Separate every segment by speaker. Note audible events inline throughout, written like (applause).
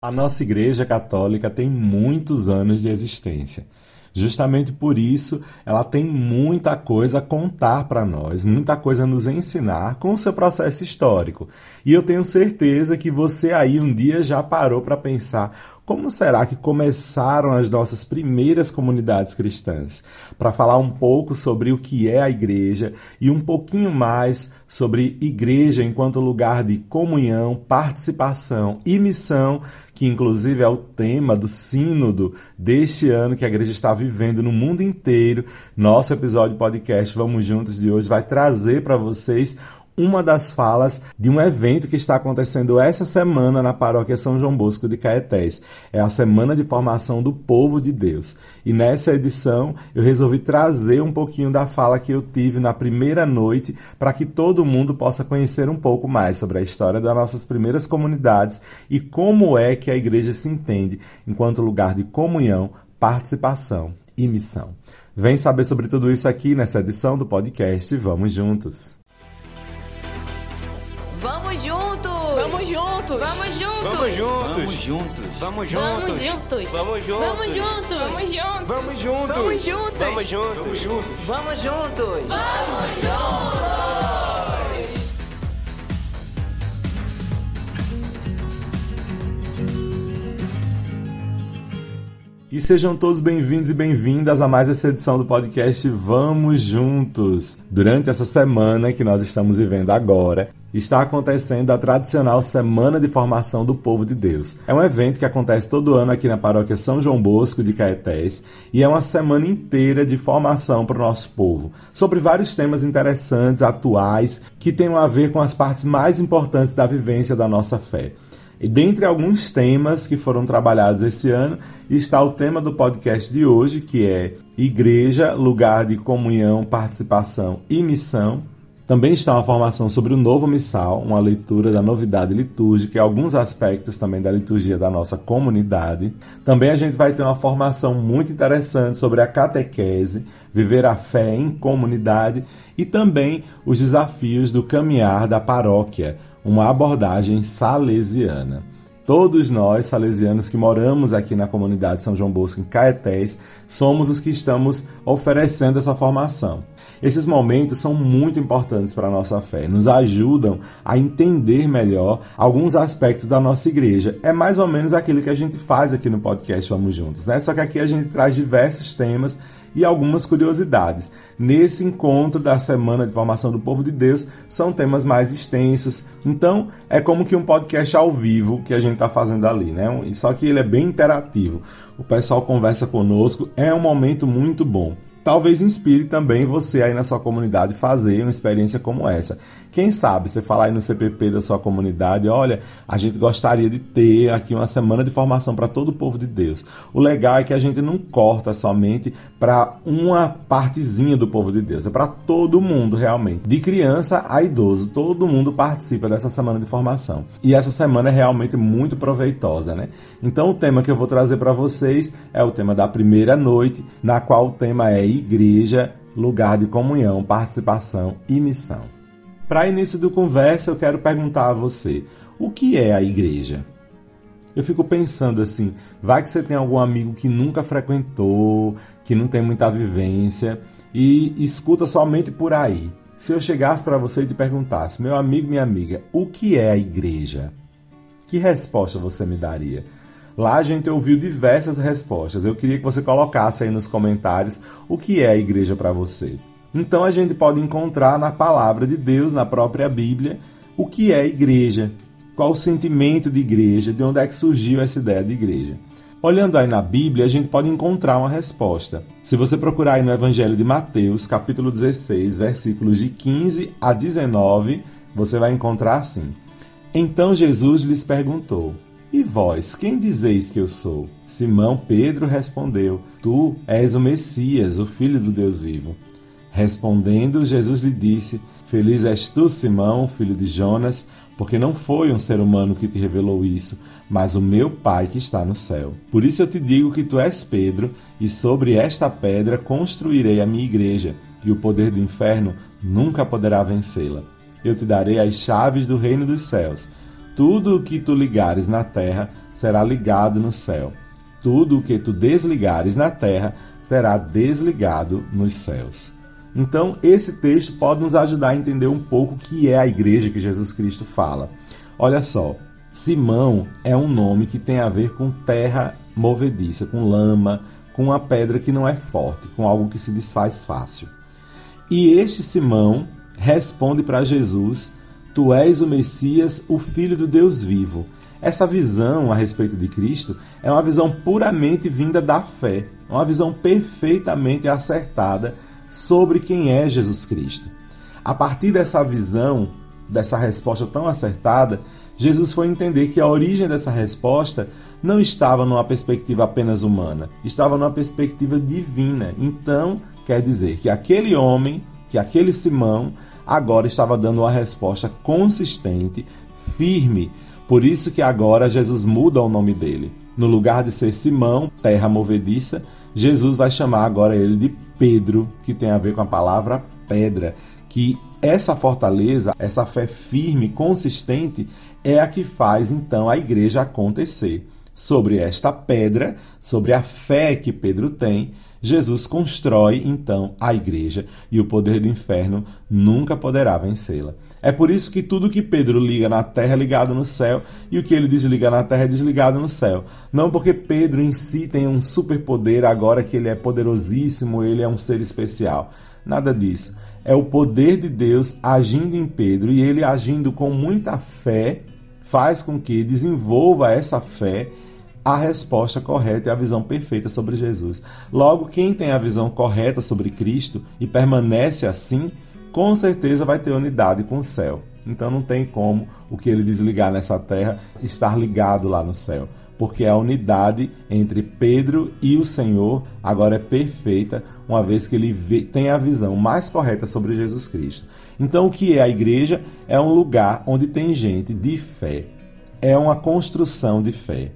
Speaker 1: A nossa Igreja Católica tem muitos anos de existência. Justamente por isso, ela tem muita coisa a contar para nós, muita coisa a nos ensinar com o seu processo histórico. E eu tenho certeza que você aí um dia já parou para pensar como será que começaram as nossas primeiras comunidades cristãs? Para falar um pouco sobre o que é a igreja e um pouquinho mais sobre igreja enquanto lugar de comunhão, participação e missão, que inclusive é o tema do sínodo deste ano que a igreja está vivendo no mundo inteiro. Nosso episódio podcast Vamos Juntos de hoje vai trazer para vocês uma das falas de um evento que está acontecendo essa semana na paróquia São João Bosco de Caetés. É a Semana de Formação do Povo de Deus. E nessa edição eu resolvi trazer um pouquinho da fala que eu tive na primeira noite para que todo mundo possa conhecer um pouco mais sobre a história das nossas primeiras comunidades e como é que a igreja se entende enquanto lugar de comunhão, participação e missão. Vem saber sobre tudo isso aqui nessa edição do podcast Vamos Juntos!
Speaker 2: Vamos juntos!
Speaker 3: Vamos juntos!
Speaker 2: Vamos juntos!
Speaker 3: Vamos juntos!
Speaker 4: Vamos
Speaker 3: Vamos juntos!
Speaker 2: juntos!
Speaker 3: Vamos juntos!
Speaker 2: Vamos juntos!
Speaker 3: Vamos juntos!
Speaker 2: Vamos juntos!
Speaker 3: Vamos juntos!
Speaker 4: Vamos juntos!
Speaker 3: Vamos juntos!
Speaker 1: E sejam todos bem-vindos e bem-vindas a mais essa edição do podcast Vamos Juntos. Durante essa semana que nós estamos vivendo agora, está acontecendo a tradicional Semana de Formação do Povo de Deus. É um evento que acontece todo ano aqui na paróquia São João Bosco de Caetés e é uma semana inteira de formação para o nosso povo, sobre vários temas interessantes, atuais, que tenham a ver com as partes mais importantes da vivência da nossa fé. E dentre alguns temas que foram trabalhados esse ano, está o tema do podcast de hoje, que é Igreja, lugar de comunhão, participação e missão. Também está uma formação sobre o novo missal, uma leitura da novidade litúrgica e alguns aspectos também da liturgia da nossa comunidade. Também a gente vai ter uma formação muito interessante sobre a catequese, viver a fé em comunidade e também os desafios do caminhar da paróquia, uma abordagem salesiana. Todos nós, salesianos que moramos aqui na comunidade São João Bosco, em Caetés, somos os que estamos oferecendo essa formação. Esses momentos são muito importantes para a nossa fé, nos ajudam a entender melhor alguns aspectos da nossa igreja. É mais ou menos aquilo que a gente faz aqui no podcast Vamos Juntos, né? Só que aqui a gente traz diversos temas e algumas curiosidades. Nesse encontro da Semana de Formação do Povo de Deus, são temas mais extensos. Então, é como que um podcast ao vivo que a gente está fazendo ali, né? Só que ele é bem interativo. O pessoal conversa conosco, é um momento muito bom talvez inspire também você aí na sua comunidade fazer uma experiência como essa. Quem sabe você falar aí no CPP da sua comunidade, olha, a gente gostaria de ter aqui uma semana de formação para todo o povo de Deus. O legal é que a gente não corta somente para uma partezinha do povo de Deus, é para todo mundo realmente, de criança a idoso, todo mundo participa dessa semana de formação. E essa semana é realmente muito proveitosa, né? Então o tema que eu vou trazer para vocês é o tema da primeira noite, na qual o tema é igreja, lugar de comunhão, participação e missão. Para início do conversa, eu quero perguntar a você: o que é a igreja? Eu fico pensando assim, vai que você tem algum amigo que nunca frequentou, que não tem muita vivência e escuta somente por aí. Se eu chegasse para você e te perguntasse, meu amigo, minha amiga, o que é a igreja? Que resposta você me daria? Lá a gente ouviu diversas respostas. Eu queria que você colocasse aí nos comentários o que é a igreja para você. Então a gente pode encontrar na palavra de Deus, na própria Bíblia, o que é igreja, qual o sentimento de igreja, de onde é que surgiu essa ideia de igreja. Olhando aí na Bíblia, a gente pode encontrar uma resposta. Se você procurar aí no Evangelho de Mateus, capítulo 16, versículos de 15 a 19, você vai encontrar assim: Então Jesus lhes perguntou: e vós, quem dizeis que eu sou? Simão Pedro respondeu: Tu és o Messias, o Filho do Deus vivo. Respondendo, Jesus lhe disse: Feliz és tu, Simão, filho de Jonas, porque não foi um ser humano que te revelou isso, mas o meu Pai que está no céu. Por isso eu te digo que tu és Pedro, e sobre esta pedra construirei a minha igreja, e o poder do inferno nunca poderá vencê-la. Eu te darei as chaves do reino dos céus. Tudo o que tu ligares na terra será ligado no céu. Tudo o que tu desligares na terra será desligado nos céus. Então, esse texto pode nos ajudar a entender um pouco o que é a igreja que Jesus Cristo fala. Olha só, Simão é um nome que tem a ver com terra movediça, com lama, com uma pedra que não é forte, com algo que se desfaz fácil. E este Simão responde para Jesus: Tu és o Messias, o Filho do Deus vivo. Essa visão a respeito de Cristo é uma visão puramente vinda da fé, uma visão perfeitamente acertada sobre quem é Jesus Cristo. A partir dessa visão, dessa resposta tão acertada, Jesus foi entender que a origem dessa resposta não estava numa perspectiva apenas humana, estava numa perspectiva divina. Então, quer dizer que aquele homem, que aquele Simão, agora estava dando uma resposta consistente, firme. Por isso que agora Jesus muda o nome dele. No lugar de ser Simão, terra movediça, Jesus vai chamar agora ele de Pedro, que tem a ver com a palavra pedra, que essa fortaleza, essa fé firme, consistente, é a que faz então a igreja acontecer. Sobre esta pedra, sobre a fé que Pedro tem, Jesus constrói então a igreja e o poder do inferno nunca poderá vencê-la. É por isso que tudo que Pedro liga na terra é ligado no céu e o que ele desliga na terra é desligado no céu. Não porque Pedro em si tem um superpoder agora que ele é poderosíssimo, ele é um ser especial. Nada disso. É o poder de Deus agindo em Pedro e ele agindo com muita fé faz com que desenvolva essa fé a resposta correta e a visão perfeita sobre Jesus. Logo, quem tem a visão correta sobre Cristo e permanece assim, com certeza vai ter unidade com o céu. Então não tem como o que ele desligar nessa terra estar ligado lá no céu, porque a unidade entre Pedro e o Senhor agora é perfeita, uma vez que ele vê, tem a visão mais correta sobre Jesus Cristo. Então o que é a igreja? É um lugar onde tem gente de fé. É uma construção de fé.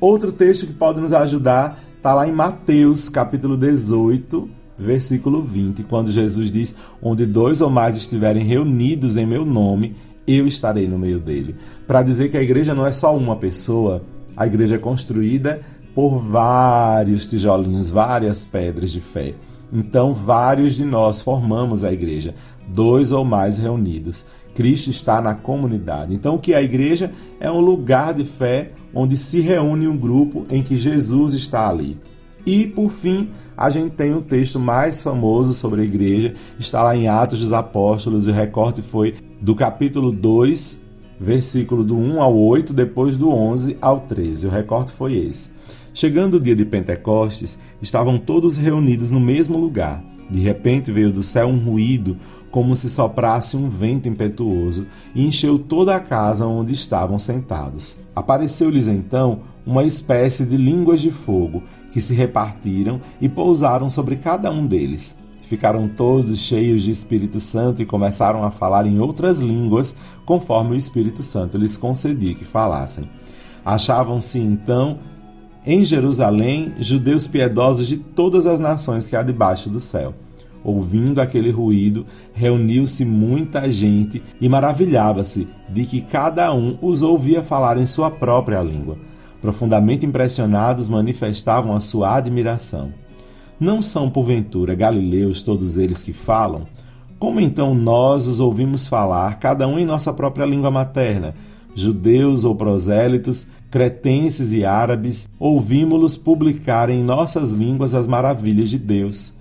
Speaker 1: Outro texto que pode nos ajudar está lá em Mateus, capítulo 18, versículo 20, quando Jesus diz: Onde dois ou mais estiverem reunidos em meu nome, eu estarei no meio dele. Para dizer que a igreja não é só uma pessoa, a igreja é construída por vários tijolinhos, várias pedras de fé. Então, vários de nós formamos a igreja, dois ou mais reunidos. Cristo está na comunidade. Então, o que é a igreja? É um lugar de fé onde se reúne um grupo em que Jesus está ali. E, por fim, a gente tem o texto mais famoso sobre a igreja, está lá em Atos dos Apóstolos, e o recorte foi do capítulo 2, versículo do 1 ao 8, depois do 11 ao 13. O recorte foi esse. Chegando o dia de Pentecostes, estavam todos reunidos no mesmo lugar. De repente veio do céu um ruído, como se soprasse um vento impetuoso, e encheu toda a casa onde estavam sentados. Apareceu-lhes então uma espécie de línguas de fogo, que se repartiram e pousaram sobre cada um deles. Ficaram todos cheios de Espírito Santo e começaram a falar em outras línguas, conforme o Espírito Santo lhes concedia que falassem. Achavam-se então em Jerusalém judeus piedosos de todas as nações que há debaixo do céu. Ouvindo aquele ruído, reuniu-se muita gente e maravilhava-se de que cada um os ouvia falar em sua própria língua. Profundamente impressionados, manifestavam a sua admiração. Não são, porventura, galileus todos eles que falam? Como então nós os ouvimos falar, cada um em nossa própria língua materna? Judeus ou prosélitos, cretenses e árabes, ouvimos-los publicar em nossas línguas as maravilhas de Deus.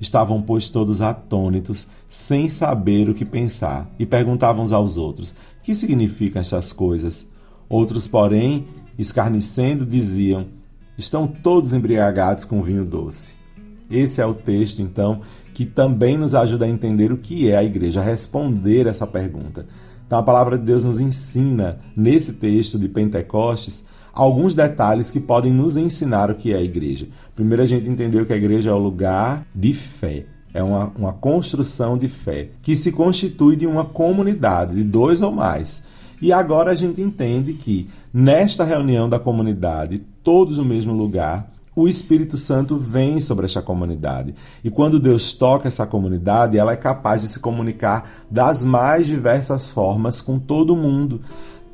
Speaker 1: Estavam, pois, todos atônitos, sem saber o que pensar, e perguntavam uns aos outros: Que significam estas coisas? Outros, porém, escarnecendo, diziam: Estão todos embriagados com vinho doce. Esse é o texto, então, que também nos ajuda a entender o que é a igreja, a responder essa pergunta. Então, a palavra de Deus nos ensina, nesse texto de Pentecostes, alguns detalhes que podem nos ensinar o que é a igreja. Primeiro, a gente entendeu que a igreja é o lugar de fé. É uma, uma construção de fé que se constitui de uma comunidade, de dois ou mais. E agora a gente entende que nesta reunião da comunidade, todos no mesmo lugar, o Espírito Santo vem sobre esta comunidade. E quando Deus toca essa comunidade, ela é capaz de se comunicar das mais diversas formas com todo mundo.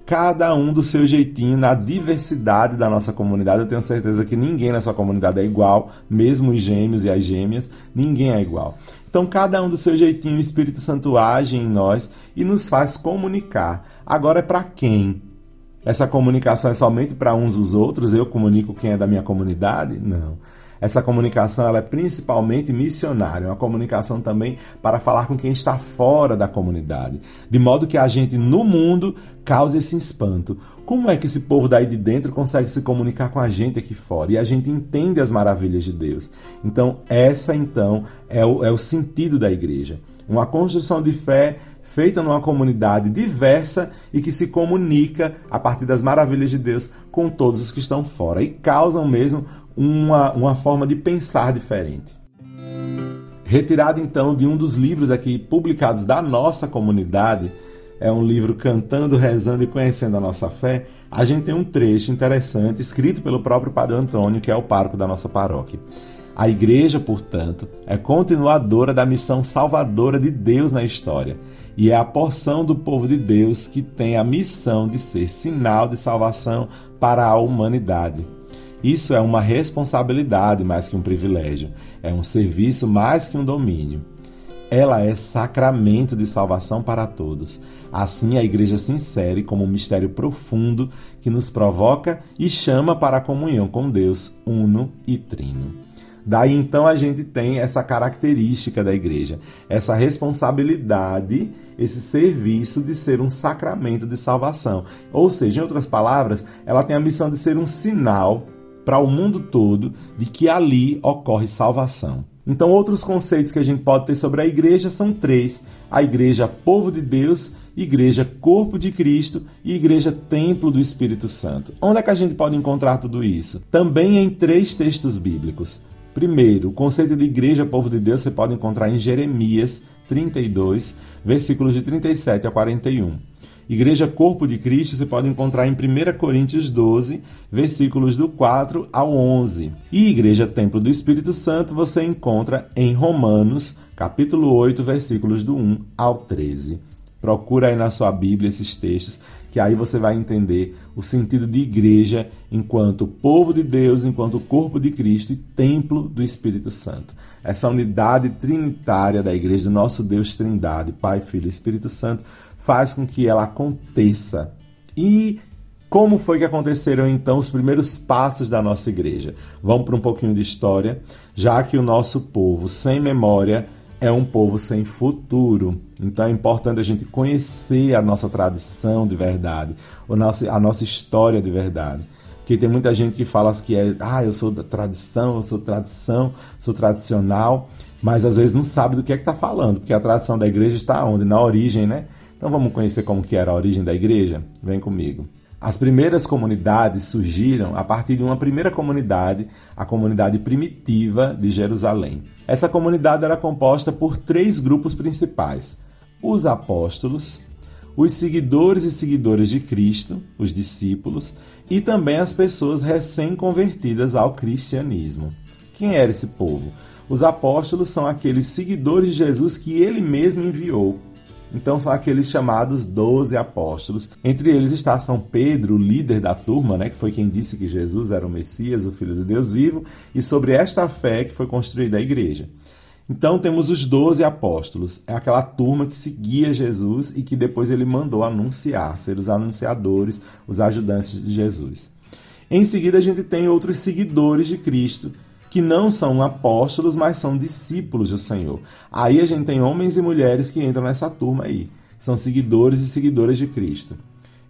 Speaker 1: cada um do seu jeitinho, na diversidade da nossa comunidade. Eu tenho certeza que ninguém na sua comunidade é igual, mesmo os gêmeos e as gêmeas, ninguém é igual. Então, cada um do seu jeitinho, o Espírito Santo age em nós e nos faz comunicar. Agora é para quem? Essa comunicação é somente para uns os outros? Eu comunico quem é da minha comunidade? Não. Essa comunicação ela é principalmente missionária, uma comunicação também para falar com quem está fora da comunidade, de modo que a gente no mundo cause esse espanto. Como é que esse povo daí de dentro consegue se comunicar com a gente aqui fora? E a gente entende as maravilhas de Deus. Então, essa então é o, é o sentido da igreja. Uma construção de fé feita numa comunidade diversa e que se comunica a partir das maravilhas de Deus com todos os que estão fora e causam mesmo uma, uma forma de pensar diferente. Retirado então de um dos livros aqui publicados da nossa comunidade, é um livro Cantando, Rezando e Conhecendo a Nossa Fé, a gente tem um trecho interessante escrito pelo próprio Padre Antônio, que é o pároco da nossa paróquia. A igreja, portanto, é continuadora da missão salvadora de Deus na história e é a porção do povo de Deus que tem a missão de ser sinal de salvação para a humanidade. Isso é uma responsabilidade mais que um privilégio, é um serviço mais que um domínio. Ela é sacramento de salvação para todos. Assim, a Igreja se insere como um mistério profundo que nos provoca e chama para a comunhão com Deus, uno e trino. Daí então a gente tem essa característica da igreja, essa responsabilidade, esse serviço de ser um sacramento de salvação. Ou seja, em outras palavras, ela tem a missão de ser um sinal para o mundo todo de que ali ocorre salvação. Então, outros conceitos que a gente pode ter sobre a igreja são três: a igreja povo de Deus, igreja corpo de Cristo e igreja templo do Espírito Santo. Onde é que a gente pode encontrar tudo isso? Também em três textos bíblicos. Primeiro, o conceito de igreja povo de Deus você pode encontrar em Jeremias 32, versículos de 37 a 41. Igreja Corpo de Cristo você pode encontrar em 1 Coríntios 12, versículos do 4 ao 11. E Igreja Templo do Espírito Santo você encontra em Romanos, capítulo 8, versículos do 1 ao 13. Procura aí na sua Bíblia esses textos, que aí você vai entender o sentido de igreja enquanto povo de Deus, enquanto corpo de Cristo e templo do Espírito Santo. Essa unidade trinitária da igreja do nosso Deus Trindade, Pai, Filho e Espírito Santo, faz com que ela aconteça. E como foi que aconteceram então os primeiros passos da nossa igreja? Vamos para um pouquinho de história, já que o nosso povo sem memória é um povo sem futuro. Então é importante a gente conhecer a nossa tradição de verdade, a nossa, história de verdade. Porque tem muita gente que fala que é, ah, eu sou da tradição, eu sou tradição, sou tradicional, mas às vezes não sabe do que é que está falando, porque a tradição da igreja está onde? Na origem, né? Então vamos conhecer como que era a origem da igreja? Vem comigo. As primeiras comunidades surgiram a partir de uma primeira comunidade, a comunidade primitiva de Jerusalém. Essa comunidade era composta por três grupos principais: os apóstolos, os seguidores e seguidoras de Cristo, os discípulos, e também as pessoas recém-convertidas ao cristianismo. Quem era esse povo? Os apóstolos são aqueles seguidores de Jesus que ele mesmo enviou então são aqueles chamados doze apóstolos. Entre eles está São Pedro, o líder da turma, né, que foi quem disse que Jesus era o Messias, o Filho de Deus vivo, e sobre esta fé que foi construída a igreja. Então temos os doze apóstolos, é aquela turma que seguia Jesus e que depois ele mandou anunciar, ser os anunciadores, os ajudantes de Jesus. Em seguida a gente tem outros seguidores de Cristo, que não são apóstolos, mas são discípulos do Senhor. Aí a gente tem homens e mulheres que entram nessa turma aí. São seguidores e seguidoras de Cristo.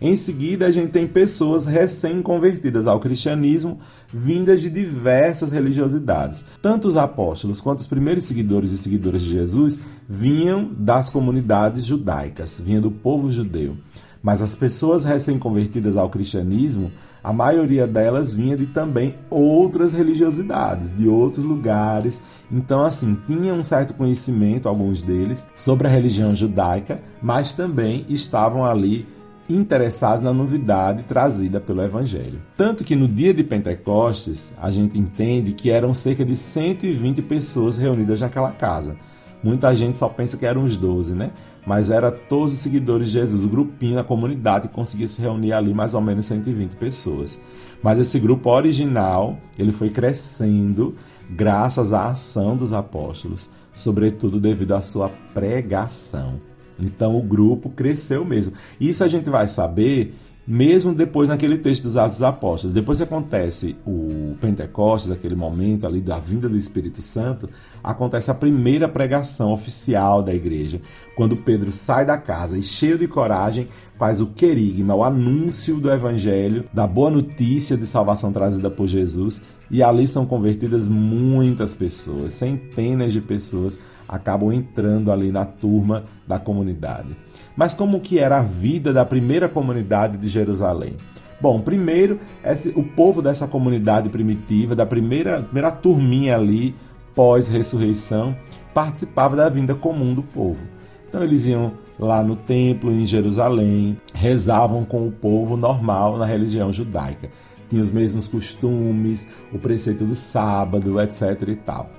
Speaker 1: Em seguida, a gente tem pessoas recém-convertidas ao cristianismo, vindas de diversas religiosidades. Tanto os apóstolos quanto os primeiros seguidores e seguidoras de Jesus vinham das comunidades judaicas, vinham do povo judeu. Mas as pessoas recém-convertidas ao cristianismo, a maioria delas vinha de também outras religiosidades, de outros lugares. Então, assim, tinha um certo conhecimento, alguns deles, sobre a religião judaica, mas também estavam ali interessados na novidade trazida pelo Evangelho. Tanto que no dia de Pentecostes, a gente entende que eram cerca de 120 pessoas reunidas naquela casa. Muita gente só pensa que eram os 12, né? Mas era todos os seguidores de Jesus, o grupinho, a comunidade que conseguia se reunir ali mais ou menos 120 pessoas. Mas esse grupo original, ele foi crescendo graças à ação dos apóstolos, sobretudo devido à sua pregação. Então o grupo cresceu mesmo. Isso a gente vai saber mesmo depois naquele texto dos Atos dos Apóstolos. Depois que acontece o Pentecostes, aquele momento ali da vinda do Espírito Santo, acontece a primeira pregação oficial da igreja, quando Pedro sai da casa e, cheio de coragem, faz o querigma, o anúncio do evangelho, da boa notícia de salvação trazida por Jesus, e ali são convertidas muitas pessoas, centenas de pessoas acabam entrando ali na turma da comunidade. Mas como que era a vida da primeira comunidade de Jerusalém? Bom, primeiro, esse, o povo dessa comunidade primitiva, da primeira, primeira turminha ali, pós-ressurreição, participava da vinda comum do povo. Então eles iam lá no templo em Jerusalém, rezavam com o povo normal na religião judaica. Tinha os mesmos costumes, o preceito do sábado, etc e tal.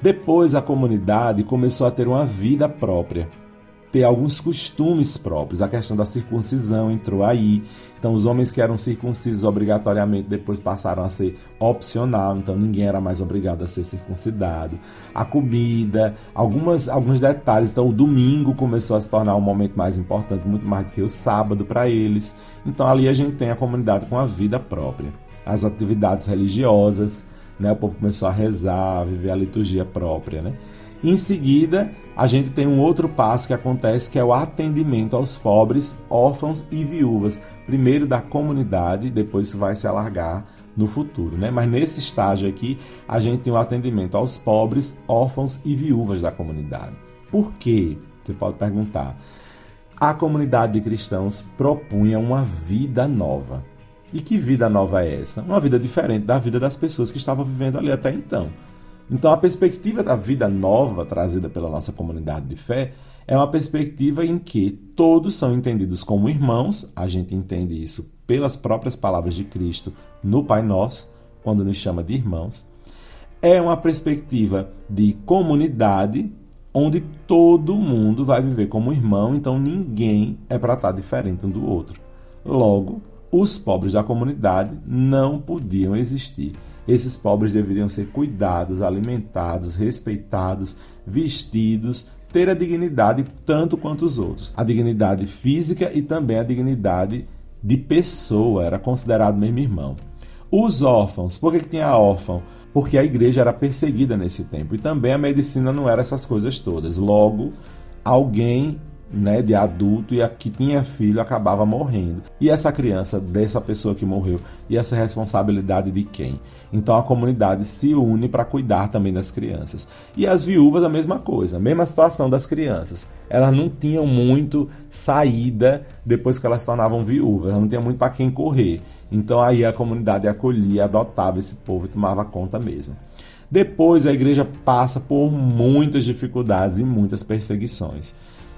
Speaker 1: Depois a comunidade começou a ter uma vida própria, ter alguns costumes próprios. A questão da circuncisão entrou aí. Então, os homens que eram circuncisos obrigatoriamente depois passaram a ser opcional, então ninguém era mais obrigado a ser circuncidado. A comida, algumas, alguns detalhes. Então, o domingo começou a se tornar um momento mais importante, muito mais do que o sábado para eles. Então, ali a gente tem a comunidade com a vida própria. As atividades religiosas, né? O povo começou a rezar, a viver a liturgia própria, né? Em seguida, a gente tem um outro passo que acontece, que é o atendimento aos pobres, órfãos e viúvas. Primeiro da comunidade, depois isso vai se alargar no futuro, né? Mas nesse estágio aqui, a gente tem o atendimento aos pobres, órfãos e viúvas da comunidade. Por quê? Você pode perguntar. A comunidade de cristãos propunha uma vida nova. E que vida nova é essa? Uma vida diferente da vida das pessoas que estavam vivendo ali até então. Então, a perspectiva da vida nova trazida pela nossa comunidade de fé é uma perspectiva em que todos são entendidos como irmãos, a gente entende isso pelas próprias palavras de Cristo no Pai Nosso, quando nos chama de irmãos. É uma perspectiva de comunidade onde todo mundo vai viver como irmão, então ninguém é para estar diferente um do outro. Logo, os pobres da comunidade não podiam existir. Esses pobres deveriam ser cuidados, alimentados, respeitados, vestidos, ter a dignidade tanto quanto os outros. A dignidade física e também a dignidade de pessoa, era considerado mesmo irmão. Os órfãos, por que, que tinha órfão? Porque a igreja era perseguida nesse tempo e também a medicina não era essas coisas todas. Logo, alguém né, de adulto e a que tinha filho acabava morrendo. E essa criança, dessa pessoa que morreu, e essa responsabilidade de quem? Então a comunidade se une para cuidar também das crianças. E as viúvas a mesma coisa, a mesma situação das crianças. Elas não tinham muito saída depois que elas se tornavam viúvas, elas não tinham muito para quem correr. Então aí a comunidade acolhia, adotava esse povo e tomava conta mesmo. Depois a igreja passa por muitas dificuldades e muitas perseguições.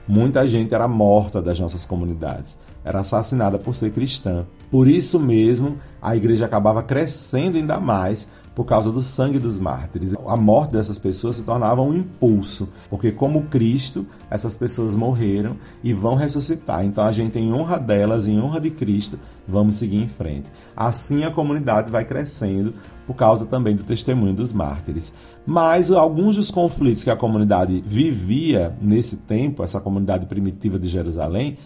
Speaker 1: Muita gente era morta das nossas comunidades, era assassinada por ser cristã. Por isso mesmo, a igreja acabava crescendo ainda mais por causa do sangue dos mártires. A morte dessas pessoas se tornava um impulso, porque como Cristo, essas pessoas morreram e vão ressuscitar. Então a gente em honra delas, em honra de Cristo, vamos seguir em frente. Assim a comunidade vai crescendo por causa também do testemunho dos mártires. Mas alguns dos conflitos que a comunidade vivia nesse tempo, essa comunidade primitiva de Jerusalém,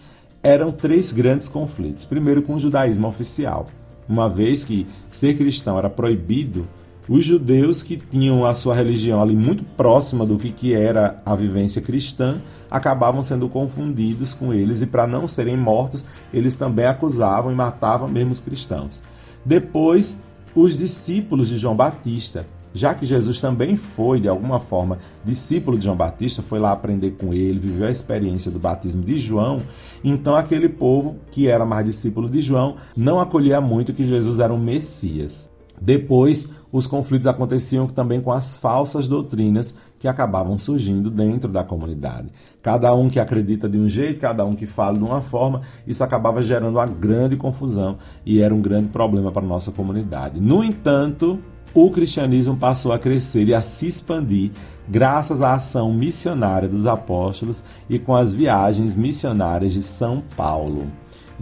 Speaker 1: eram três grandes conflitos. Primeiro, com o judaísmo oficial, uma vez que ser cristão era proibido, os judeus que tinham a sua religião ali muito próxima do que, que era a vivência cristã acabavam sendo confundidos com eles e, para não serem mortos, eles também acusavam e matavam mesmo os cristãos. Depois, os discípulos de João Batista, já que Jesus também foi, de alguma forma, discípulo de João Batista, foi lá aprender com ele, viveu a experiência do batismo de João, então aquele povo que era mais discípulo de João não acolhia muito que Jesus era um Messias. Depois, os conflitos aconteciam também com as falsas doutrinas que acabavam surgindo dentro da comunidade. Cada um que acredita de um jeito, cada um que fala de uma forma, isso acabava gerando uma grande confusão e era um grande problema para a nossa comunidade. No entanto, o cristianismo passou a crescer e a se expandir graças à ação missionária dos apóstolos e com as viagens missionárias de São Paulo.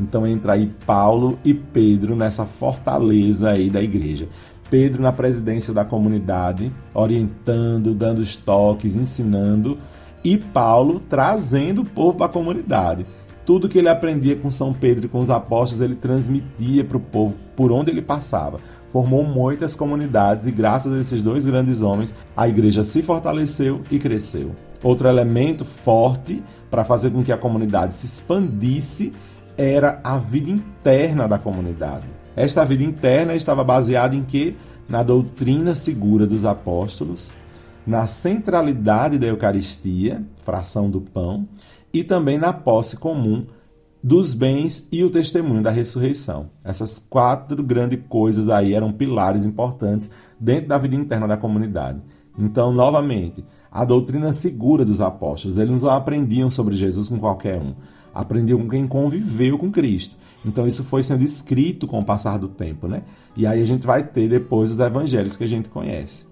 Speaker 1: Então entra aí Paulo e Pedro nessa fortaleza aí da igreja. Pedro na presidência da comunidade, orientando, dando os toques, ensinando, e Paulo trazendo o povo para a comunidade. Tudo que ele aprendia com São Pedro e com os apóstolos, ele transmitia para o povo por onde ele passava. Formou muitas comunidades e, graças a esses dois grandes homens, a igreja se fortaleceu e cresceu. Outro elemento forte para fazer com que a comunidade se expandisse era a vida interna da comunidade. Esta vida interna estava baseada em que? Na doutrina segura dos apóstolos, na centralidade da Eucaristia, fração do pão, e também na posse comum dos bens e o testemunho da ressurreição. Essas quatro grandes coisas aí eram pilares importantes dentro da vida interna da comunidade. Então, novamente, a doutrina segura dos apóstolos, eles não aprendiam sobre Jesus com qualquer um, aprendiam com quem conviveu com Cristo. Então, isso foi sendo escrito com o passar do tempo, né? E aí a gente vai ter depois os evangelhos que a gente conhece.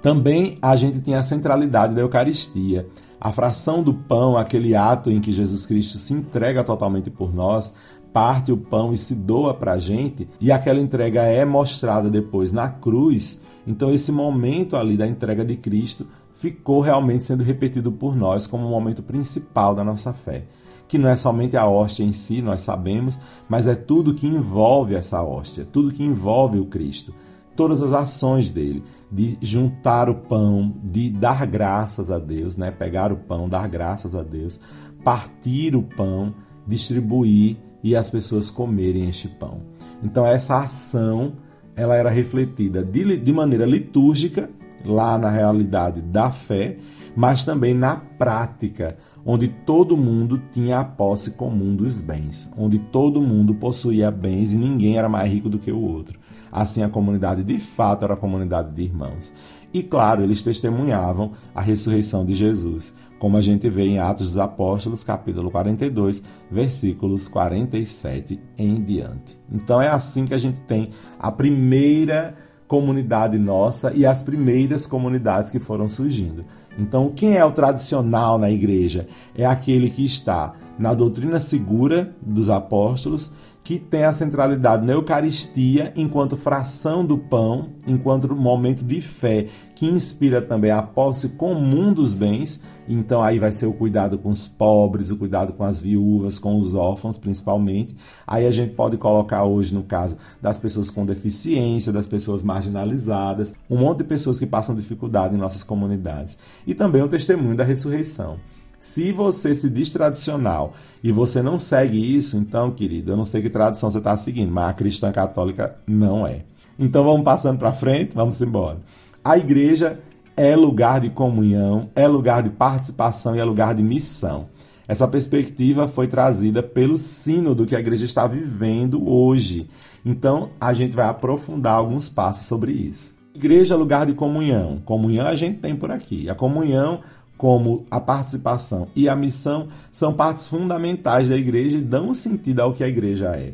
Speaker 1: Também a gente tem a centralidade da Eucaristia. A fração do pão, aquele ato em que Jesus Cristo se entrega totalmente por nós, parte o pão e se doa para a gente, e aquela entrega é mostrada depois na cruz. Então, esse momento ali da entrega de Cristo ficou realmente sendo repetido por nós como o momento principal da nossa fé. Que não é somente a hóstia em si, nós sabemos, mas é tudo que envolve essa hóstia, tudo que envolve o Cristo todas as ações dele, de juntar o pão, de dar graças a Deus, né? Pegar o pão, dar graças a Deus, partir o pão, distribuir e as pessoas comerem este pão. Então essa ação ela era refletida de, de maneira litúrgica lá na realidade da fé, mas também na prática, onde todo mundo tinha a posse comum dos bens, onde todo mundo possuía bens e ninguém era mais rico do que o outro. Assim, a comunidade de fato era a comunidade de irmãos. E claro, eles testemunhavam a ressurreição de Jesus, como a gente vê em Atos dos Apóstolos, capítulo 42, versículos 47 em diante. Então é assim que a gente tem a primeira comunidade nossa e as primeiras comunidades que foram surgindo. Então, quem é o tradicional na igreja? É aquele que está na doutrina segura dos apóstolos que tem a centralidade na Eucaristia enquanto fração do pão, enquanto momento de fé, que inspira também a posse comum dos bens. Então aí vai ser o cuidado com os pobres, o cuidado com as viúvas, com os órfãos principalmente. Aí a gente pode colocar hoje no caso das pessoas com deficiência, das pessoas marginalizadas, um monte de pessoas que passam dificuldade em nossas comunidades. E também o testemunho da ressurreição. Se você se diz tradicional e você não segue isso, então, querido, eu não sei que tradição você está seguindo, mas a cristã católica não é. Então vamos passando para frente, vamos embora. A igreja é lugar de comunhão, é lugar de participação e é lugar de missão. Essa perspectiva foi trazida pelo sino do que a igreja está vivendo hoje. Então, a gente vai aprofundar alguns passos sobre isso. Igreja é lugar de comunhão. Comunhão a gente tem por aqui. A comunhão como a participação e a missão são partes fundamentais da igreja e dão sentido ao que a igreja é.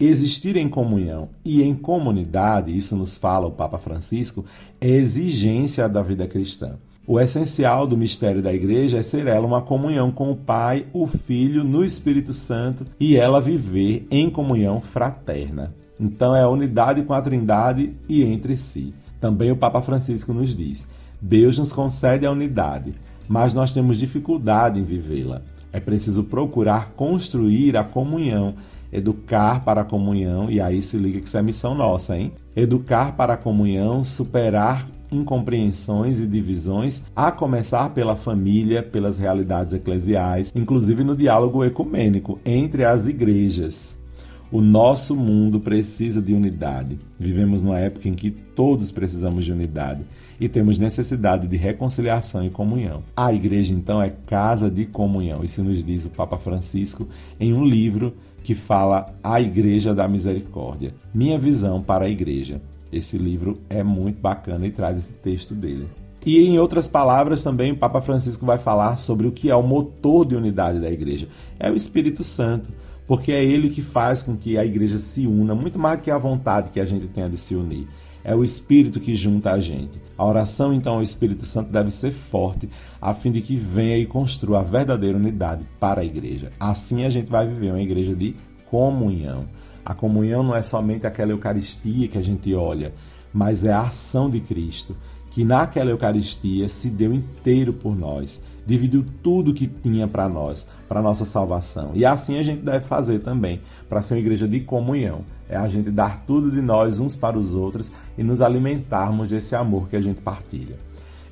Speaker 1: Existir em comunhão e em comunidade, isso nos fala o Papa Francisco, é exigência da vida cristã. O essencial do mistério da igreja é ser ela uma comunhão com o Pai, o Filho, no Espírito Santo e ela viver em comunhão fraterna. Então é a unidade com a Trindade e entre si. Também o Papa Francisco nos diz: Deus nos concede a unidade, mas nós temos dificuldade em vivê-la. É preciso procurar construir a comunhão, educar para a comunhão, e aí se liga que isso é missão nossa, hein? Educar para a comunhão, superar incompreensões e divisões, a começar pela família, pelas realidades eclesiais, inclusive no diálogo ecumênico entre as igrejas. O nosso mundo precisa de unidade. Vivemos numa época em que todos precisamos de unidade e temos necessidade de reconciliação e comunhão. A igreja, então, é casa de comunhão. Isso nos diz o Papa Francisco em um livro que fala A Igreja da Misericórdia. Minha visão para a igreja. Esse livro é muito bacana e traz esse texto dele. E em outras palavras, também o Papa Francisco vai falar sobre o que é o motor de unidade da igreja. É o Espírito Santo porque é ele que faz com que a igreja se una, muito mais que a vontade que a gente tenha de se unir. É o Espírito que junta a gente. A oração, então, ao Espírito Santo deve ser forte, a fim de que venha e construa a verdadeira unidade para a igreja. Assim a gente vai viver uma igreja de comunhão. A comunhão não é somente aquela Eucaristia que a gente olha, mas é a ação de Cristo, que naquela Eucaristia se deu inteiro por nós, dividiu tudo que tinha para nós, para nossa salvação. E assim a gente deve fazer também, para ser uma igreja de comunhão. É a gente dar tudo de nós uns para os outros e nos alimentarmos desse amor que a gente partilha.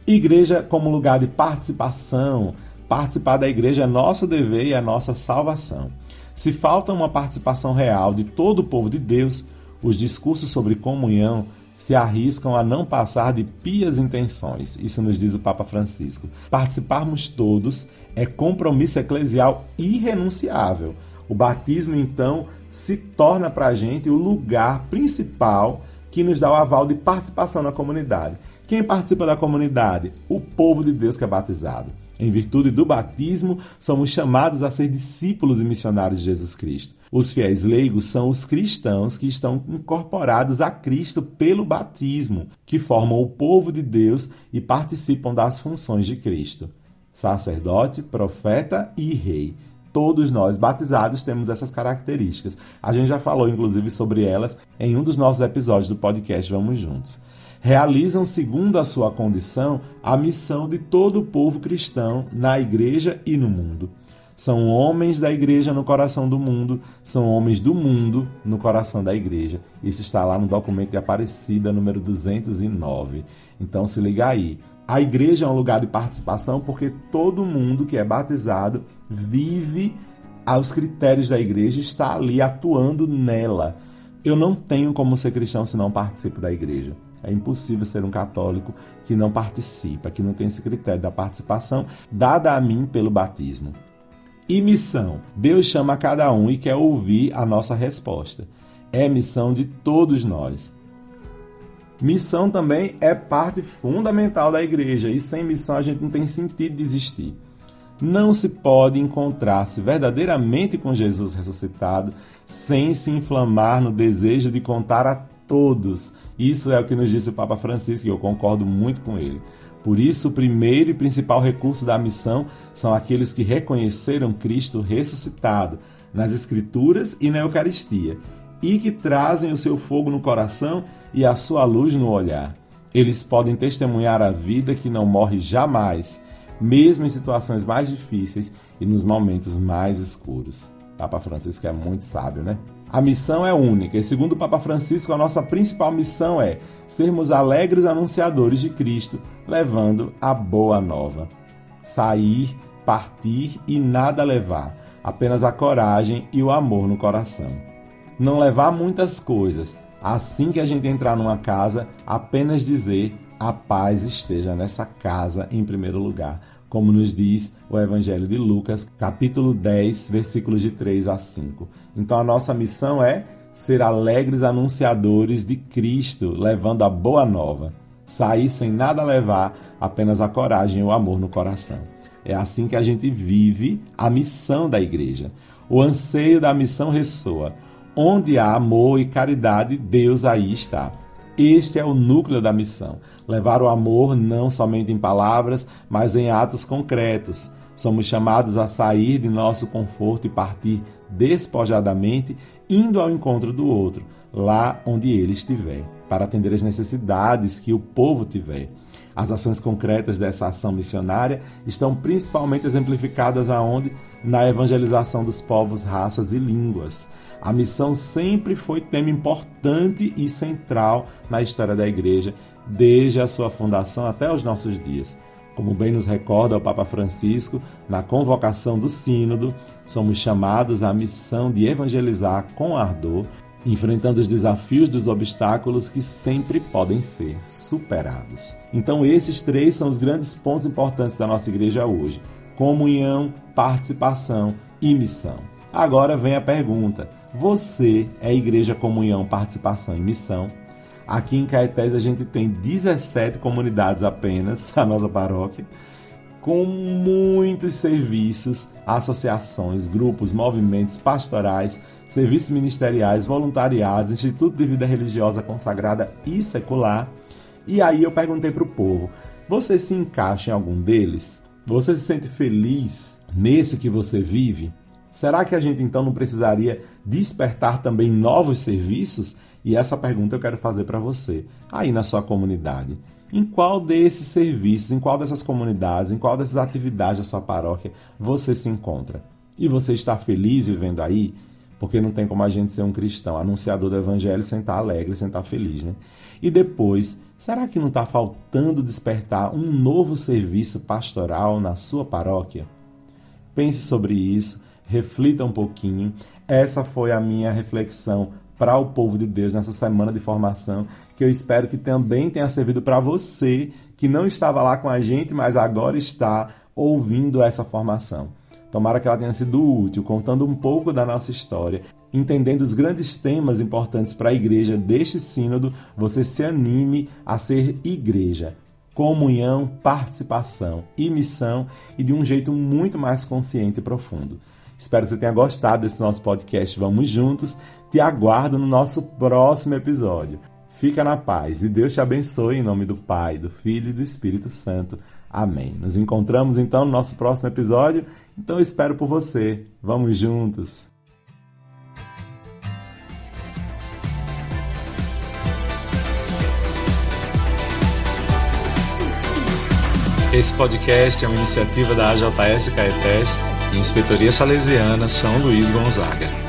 Speaker 1: Igreja como lugar de participação, participar da igreja é nosso dever e é nossa salvação. Se falta uma participação real de todo o povo de Deus, os discursos sobre comunhão se arriscam a não passar de pias intenções. Isso nos diz o Papa Francisco. Participarmos todos é compromisso eclesial irrenunciável. O batismo, então, se torna para a gente o lugar principal que nos dá o aval de participação na comunidade. Quem participa da comunidade? O povo de Deus que é batizado. Em virtude do batismo, somos chamados a ser discípulos e missionários de Jesus Cristo. Os fiéis leigos são os cristãos que estão incorporados a Cristo pelo batismo, que formam o povo de Deus e participam das funções de Cristo. Sacerdote, profeta e rei. Todos nós batizados temos essas características. A gente já falou, inclusive, sobre elas em um dos nossos episódios do podcast Vamos Juntos realizam, segundo a sua condição, a missão de todo o povo cristão na igreja e no mundo. São homens da igreja no coração do mundo, são homens do mundo no coração da igreja. Isso está lá no documento de Aparecida, número 209. Então se liga aí. A igreja é um lugar de participação porque todo mundo que é batizado vive aos critérios da igreja, está ali atuando nela. Eu não tenho como ser cristão se não participo da igreja. É impossível ser um católico que não participa, que não tem esse critério da participação dada a mim pelo batismo. E missão: Deus chama cada um e quer ouvir a nossa resposta. É missão de todos nós. Missão também é parte fundamental da igreja e sem missão a gente não tem sentido de existir. Não se pode encontrar-se verdadeiramente com Jesus ressuscitado sem se inflamar no desejo de contar a todos. Isso é o que nos disse o Papa Francisco e eu concordo muito com ele. Por isso, o primeiro e principal recurso da missão são aqueles que reconheceram Cristo ressuscitado nas Escrituras e na Eucaristia e que trazem o seu fogo no coração e a sua luz no olhar. Eles podem testemunhar a vida que não morre jamais, mesmo em situações mais difíceis e nos momentos mais escuros. Papa Francisco é muito sábio, né? A missão é única, e segundo o Papa Francisco, a nossa principal missão é sermos alegres anunciadores de Cristo, levando a boa nova. Sair, partir e nada levar, apenas a coragem e o amor no coração. Não levar muitas coisas, assim que a gente entrar numa casa, apenas dizer a paz esteja nessa casa em primeiro lugar como nos diz o Evangelho de Lucas, capítulo 10, versículos de 3 a 5. Então a nossa missão é ser alegres anunciadores de Cristo, levando a boa nova. Sair sem nada levar, apenas a coragem e o amor no coração. É assim que a gente vive a missão da igreja. O anseio da missão ressoa. Onde há amor e caridade, Deus aí está. Este é o núcleo da missão: levar o amor não somente em palavras, mas em atos concretos. Somos chamados a sair de nosso conforto e partir despojadamente, indo ao encontro do outro, lá onde ele estiver, para atender as necessidades que o povo tiver. As ações concretas dessa ação missionária estão principalmente exemplificadas aonde? Na evangelização dos povos, raças e línguas. A missão sempre foi tema importante e central na história da Igreja, desde a sua fundação até os nossos dias. Como bem nos recorda o Papa Francisco, na convocação do Sínodo, somos chamados à missão de evangelizar com ardor, enfrentando os desafios dos obstáculos que sempre podem ser superados. Então, esses três são os grandes pontos importantes da nossa igreja hoje: comunhão, participação e missão. Agora vem a pergunta: você é Igreja Comunhão Participação e Missão? Aqui em Caetés a gente tem 17 comunidades apenas, (laughs) a nossa paróquia, com muitos serviços, associações, grupos, movimentos pastorais, serviços ministeriais, voluntariados, Instituto de Vida Religiosa Consagrada e Secular. E aí eu perguntei para o povo: você se encaixa em algum deles? Você se sente feliz nesse que você vive? Será que a gente então não precisaria despertar também novos serviços? E essa pergunta eu quero fazer para você, aí na sua comunidade. Em qual desses serviços, em qual dessas comunidades, em qual dessas atividades da sua paróquia você se encontra? E você está feliz vivendo aí? Porque não tem como a gente ser um cristão, anunciador do evangelho, sem estar alegre, sem estar feliz, né? E depois, será que não está faltando despertar um novo serviço pastoral na sua paróquia? Pense sobre isso, reflita um pouquinho. Essa foi a minha reflexão para o povo de Deus nessa semana de formação, que eu espero que também tenha servido para você que não estava lá com a gente, mas agora está ouvindo essa formação. Tomara que ela tenha sido útil, contando um pouco da nossa história, entendendo os grandes temas importantes para a igreja deste sínodo, você se anime a ser igreja. Comunhão, participação e missão, e de um jeito muito mais consciente e profundo. Espero que você tenha gostado desse nosso podcast. Vamos juntos. Te aguardo no nosso próximo episódio. Fica na paz e Deus te abençoe em nome do Pai, do Filho e do Espírito Santo. Amém. Nos encontramos então no nosso próximo episódio. Então eu espero por você. Vamos juntos. Esse podcast é uma iniciativa da AJS Caetés Inspetoria Salesiana São Luís Gonzaga.